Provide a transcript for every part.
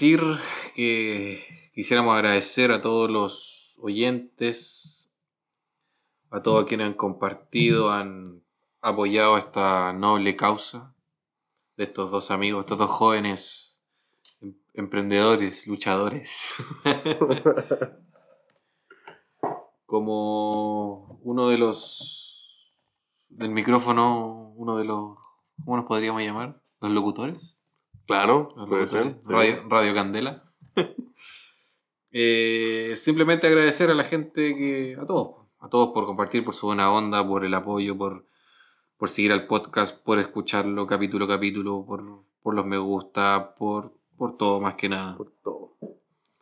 partir, que quisiéramos agradecer a todos los oyentes, a todos quienes han compartido, han apoyado esta noble causa de estos dos amigos, estos dos jóvenes em- emprendedores, luchadores. Como uno de los del micrófono, uno de los, ¿cómo nos podríamos llamar? ¿Los locutores? Claro, puede ser. Radio, Radio Candela. Eh, simplemente agradecer a la gente que, a todos, a todos por compartir, por su buena onda, por el apoyo, por, por seguir al podcast, por escucharlo capítulo a capítulo, por, por los me gusta, por, por todo más que nada. Por todo.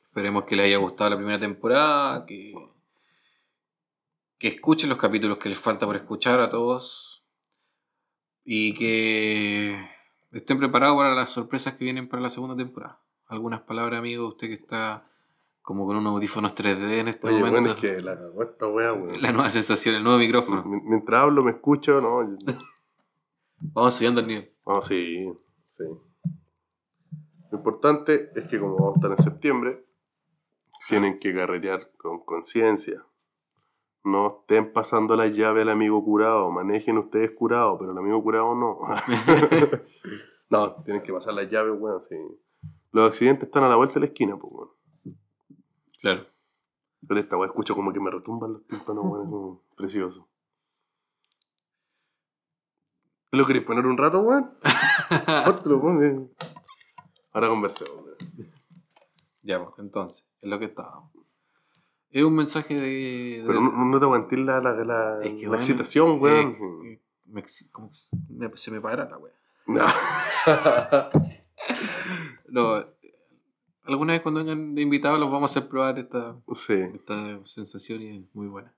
Esperemos que les haya gustado la primera temporada, que, que escuchen los capítulos que les falta por escuchar a todos y que estén preparados para las sorpresas que vienen para la segunda temporada. Algunas palabras, amigo, usted que está como con unos audífonos 3D en este Oye, momento. bueno, es que la cagó esta wea, weón. La nueva sensación, el nuevo micrófono. M- Mientras hablo, me escucho, ¿no? Vamos subiendo el nivel. Vamos, sí, sí. Lo importante es que como vamos a estar en septiembre, tienen que carretear con conciencia. No estén pasando la llave al amigo curado, manejen ustedes curado, pero el amigo curado no. no, tienen que pasar la llave, weón, sí. Los accidentes están a la vuelta de la esquina, pues, weón. Claro. Pero esta weá escucho como que me retumban los tímpanos, weón, es como precioso. ¿Te lo queréis poner un rato, weón? Otro, weón. Ahora conversemos, weón. ya, pues, entonces, es lo que estábamos. Es un mensaje de... de- Pero no, no te aguanté la, la, la, Es que, la bueno, excitación, weón. eh, me me- se me para la wea. No. No, alguna vez cuando vengan de invitados los vamos a hacer probar esta, sí. esta sensación y es muy buena.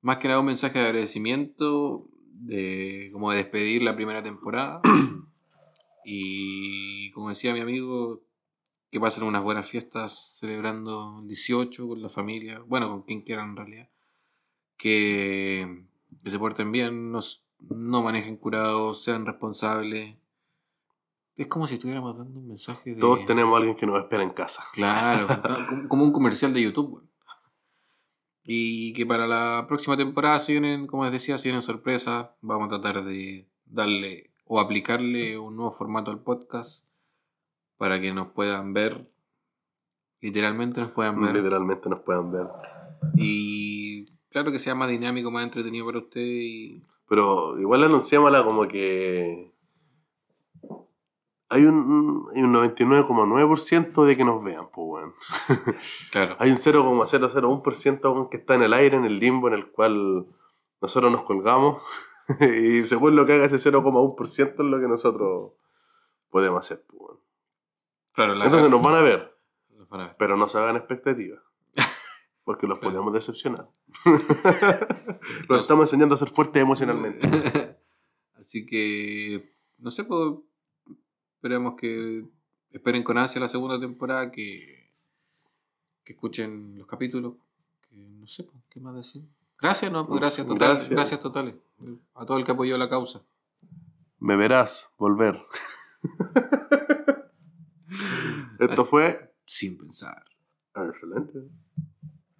Más que nada un mensaje de agradecimiento, de como de despedir la primera temporada. y como decía mi amigo, que pasen unas buenas fiestas celebrando el 18 con la familia, bueno, con quien quieran en realidad. Que, que se porten bien, no, s- no manejen curados, sean responsables. Es como si estuviéramos dando un mensaje de... Todos tenemos a alguien que nos espera en casa. Claro, como- un comercial de YouTube. Y que para la próxima temporada, si vienen, como les decía, si vienen sorpresas, vamos a tratar de darle o aplicarle un nuevo formato al podcast para que nos puedan ver. Literalmente nos puedan ver. Literalmente nos puedan ver. Y claro que sea más dinámico, más entretenido para usted. Y... Pero igual anunciámosla como que hay un, hay un 99,9% de que nos vean, pues, weón. Claro, Hay un 0,001% weón, que está en el aire, en el limbo, en el cual nosotros nos colgamos. y según lo que haga ese 0,1% es lo que nosotros podemos hacer, pues, weón. Claro, la Entonces nos van a ver, nos van a ver. pero no se hagan expectativas. Porque los podemos decepcionar. los estamos enseñando a ser fuertes emocionalmente. Así que, no sé, pues, esperemos que esperen con ansia la segunda temporada, que, que escuchen los capítulos, que no sé, pues, ¿qué más decir? Gracias, ¿no? Pues gracias, total, Gracias. gracias. totales a todo el que apoyó la causa. Me verás volver. Esto fue Sin pensar. excelente.